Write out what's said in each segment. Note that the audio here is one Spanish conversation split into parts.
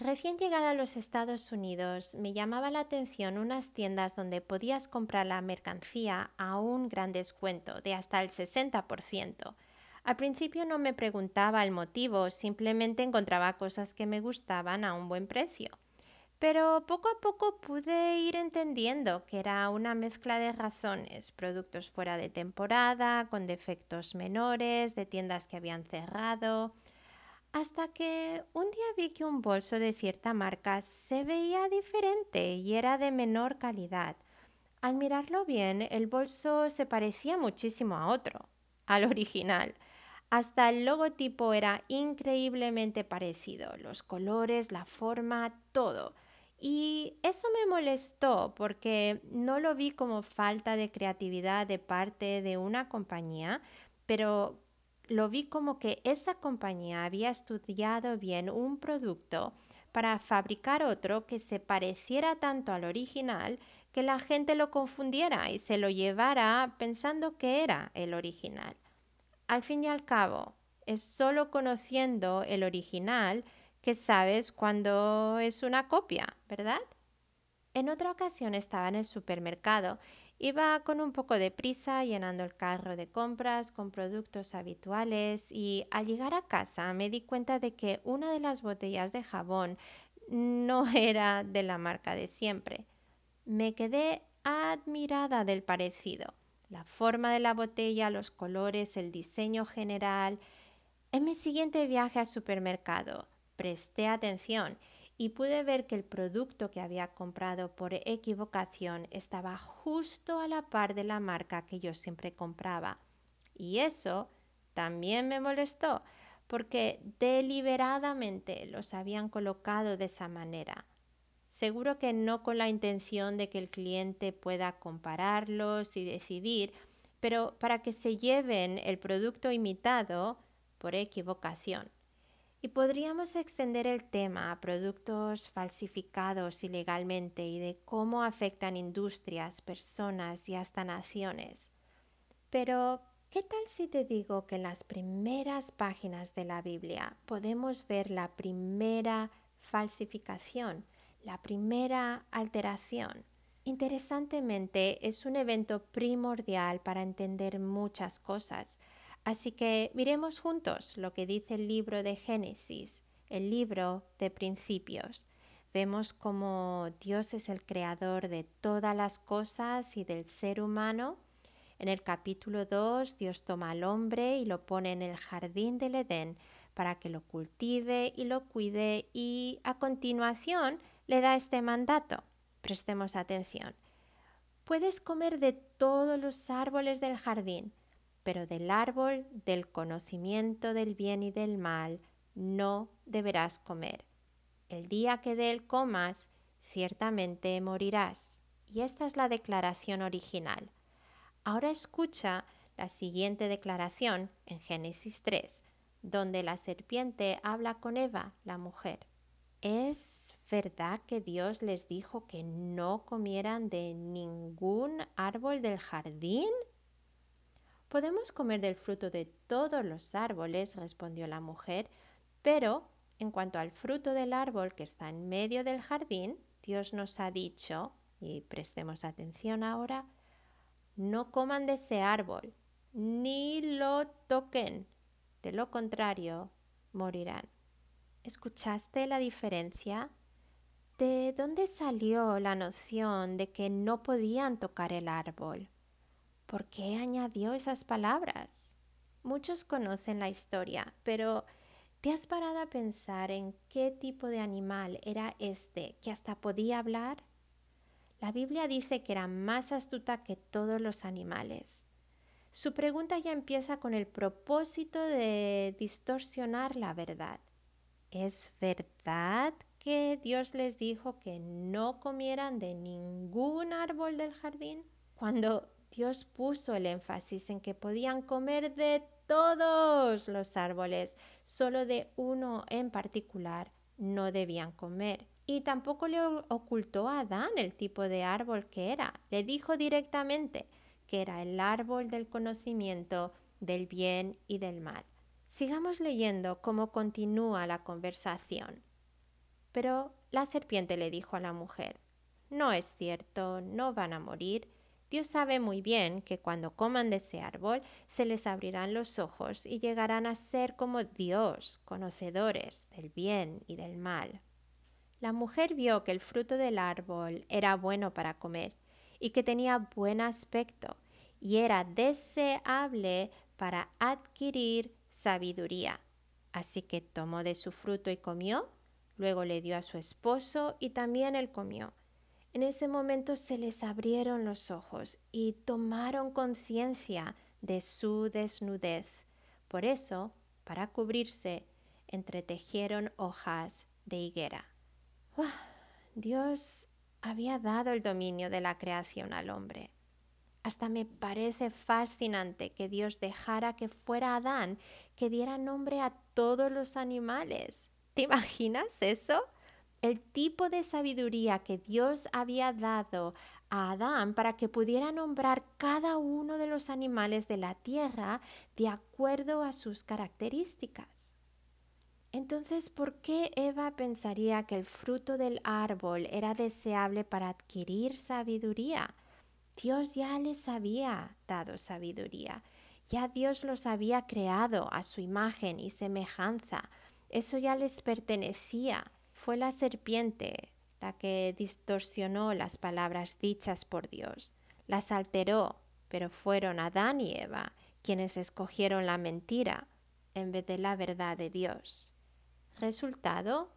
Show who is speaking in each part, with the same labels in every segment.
Speaker 1: Recién llegada a los Estados Unidos, me llamaba la atención unas tiendas donde podías comprar la mercancía a un gran descuento de hasta el 60%. Al principio no me preguntaba el motivo, simplemente encontraba cosas que me gustaban a un buen precio. Pero poco a poco pude ir entendiendo que era una mezcla de razones, productos fuera de temporada, con defectos menores, de tiendas que habían cerrado, hasta que un día vi que un bolso de cierta marca se veía diferente y era de menor calidad. Al mirarlo bien, el bolso se parecía muchísimo a otro, al original. Hasta el logotipo era increíblemente parecido, los colores, la forma, todo. Y eso me molestó porque no lo vi como falta de creatividad de parte de una compañía, pero lo vi como que esa compañía había estudiado bien un producto para fabricar otro que se pareciera tanto al original que la gente lo confundiera y se lo llevara pensando que era el original. Al fin y al cabo, es solo conociendo el original que sabes cuando es una copia, ¿verdad? En otra ocasión estaba en el supermercado Iba con un poco de prisa llenando el carro de compras con productos habituales y al llegar a casa me di cuenta de que una de las botellas de jabón no era de la marca de siempre. Me quedé admirada del parecido, la forma de la botella, los colores, el diseño general. En mi siguiente viaje al supermercado presté atención y pude ver que el producto que había comprado por equivocación estaba justo a la par de la marca que yo siempre compraba. Y eso también me molestó porque deliberadamente los habían colocado de esa manera. Seguro que no con la intención de que el cliente pueda compararlos y decidir, pero para que se lleven el producto imitado por equivocación. Y podríamos extender el tema a productos falsificados ilegalmente y de cómo afectan industrias, personas y hasta naciones. Pero, ¿qué tal si te digo que en las primeras páginas de la Biblia podemos ver la primera falsificación, la primera alteración? Interesantemente, es un evento primordial para entender muchas cosas Así que miremos juntos lo que dice el libro de Génesis, el libro de principios. Vemos cómo Dios es el creador de todas las cosas y del ser humano. En el capítulo 2 Dios toma al hombre y lo pone en el jardín del Edén para que lo cultive y lo cuide y a continuación le da este mandato. Prestemos atención. Puedes comer de todos los árboles del jardín, pero del árbol del conocimiento del bien y del mal no deberás comer. El día que de él comas, ciertamente morirás. Y esta es la declaración original. Ahora escucha la siguiente declaración en Génesis 3, donde la serpiente habla con Eva, la mujer. ¿Es verdad que Dios les dijo que no comieran de ningún árbol del jardín? Podemos comer del fruto de todos los árboles, respondió la mujer, pero en cuanto al fruto del árbol que está en medio del jardín, Dios nos ha dicho, y prestemos atención ahora, no coman de ese árbol, ni lo toquen, de lo contrario, morirán. ¿Escuchaste la diferencia? ¿De dónde salió la noción de que no podían tocar el árbol? ¿Por qué añadió esas palabras? Muchos conocen la historia, pero ¿te has parado a pensar en qué tipo de animal era este que hasta podía hablar? La Biblia dice que era más astuta que todos los animales. Su pregunta ya empieza con el propósito de distorsionar la verdad. ¿Es verdad que Dios les dijo que no comieran de ningún árbol del jardín? Cuando Dios puso el énfasis en que podían comer de todos los árboles, solo de uno en particular no debían comer. Y tampoco le ocultó a Adán el tipo de árbol que era. Le dijo directamente que era el árbol del conocimiento del bien y del mal. Sigamos leyendo cómo continúa la conversación. Pero la serpiente le dijo a la mujer, No es cierto, no van a morir. Dios sabe muy bien que cuando coman de ese árbol se les abrirán los ojos y llegarán a ser como Dios, conocedores del bien y del mal. La mujer vio que el fruto del árbol era bueno para comer y que tenía buen aspecto y era deseable para adquirir sabiduría. Así que tomó de su fruto y comió, luego le dio a su esposo y también él comió. En ese momento se les abrieron los ojos y tomaron conciencia de su desnudez. Por eso, para cubrirse, entretejieron hojas de higuera. Dios había dado el dominio de la creación al hombre. Hasta me parece fascinante que Dios dejara que fuera Adán que diera nombre a todos los animales. ¿Te imaginas eso? El tipo de sabiduría que Dios había dado a Adán para que pudiera nombrar cada uno de los animales de la tierra de acuerdo a sus características. Entonces, ¿por qué Eva pensaría que el fruto del árbol era deseable para adquirir sabiduría? Dios ya les había dado sabiduría, ya Dios los había creado a su imagen y semejanza, eso ya les pertenecía. Fue la serpiente la que distorsionó las palabras dichas por Dios, las alteró, pero fueron Adán y Eva quienes escogieron la mentira en vez de la verdad de Dios. Resultado,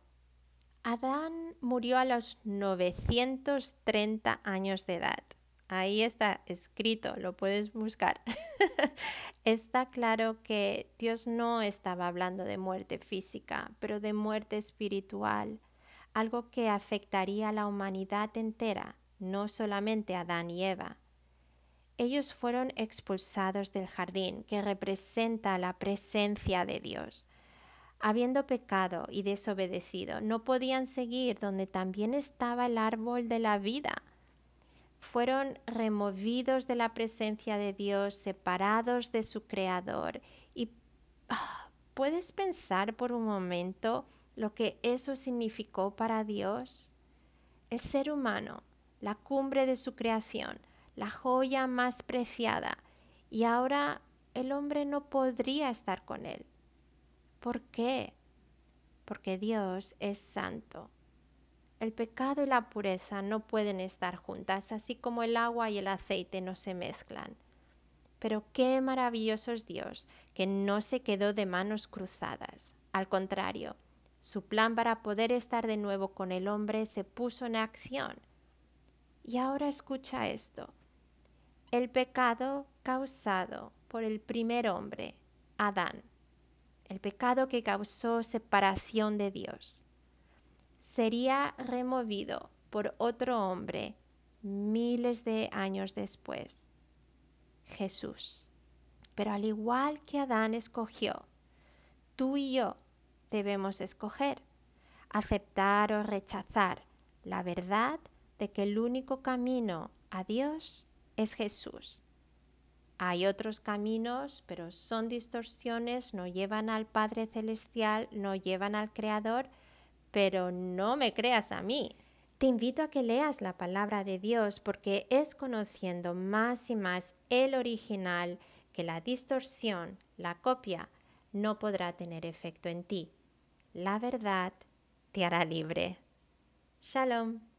Speaker 1: Adán murió a los 930 años de edad. Ahí está escrito, lo puedes buscar. está claro que Dios no estaba hablando de muerte física, pero de muerte espiritual, algo que afectaría a la humanidad entera, no solamente a Adán y Eva. Ellos fueron expulsados del jardín, que representa la presencia de Dios habiendo pecado y desobedecido, no podían seguir donde también estaba el árbol de la vida. Fueron removidos de la presencia de Dios, separados de su Creador. Y ah, puedes pensar por un momento lo que eso significó para Dios. El ser humano, la cumbre de su creación, la joya más preciada, y ahora el hombre no podría estar con él. ¿Por qué? Porque Dios es santo. El pecado y la pureza no pueden estar juntas, así como el agua y el aceite no se mezclan. Pero qué maravilloso es Dios, que no se quedó de manos cruzadas. Al contrario, su plan para poder estar de nuevo con el hombre se puso en acción. Y ahora escucha esto. El pecado causado por el primer hombre, Adán, el pecado que causó separación de Dios, sería removido por otro hombre miles de años después, Jesús. Pero al igual que Adán escogió, tú y yo debemos escoger, aceptar o rechazar la verdad de que el único camino a Dios es Jesús hay otros caminos, pero son distorsiones, no llevan al Padre Celestial, no llevan al Creador, pero no me creas a mí. Te invito a que leas la palabra de Dios porque es conociendo más y más el original que la distorsión, la copia, no podrá tener efecto en ti. La verdad te hará libre. Shalom.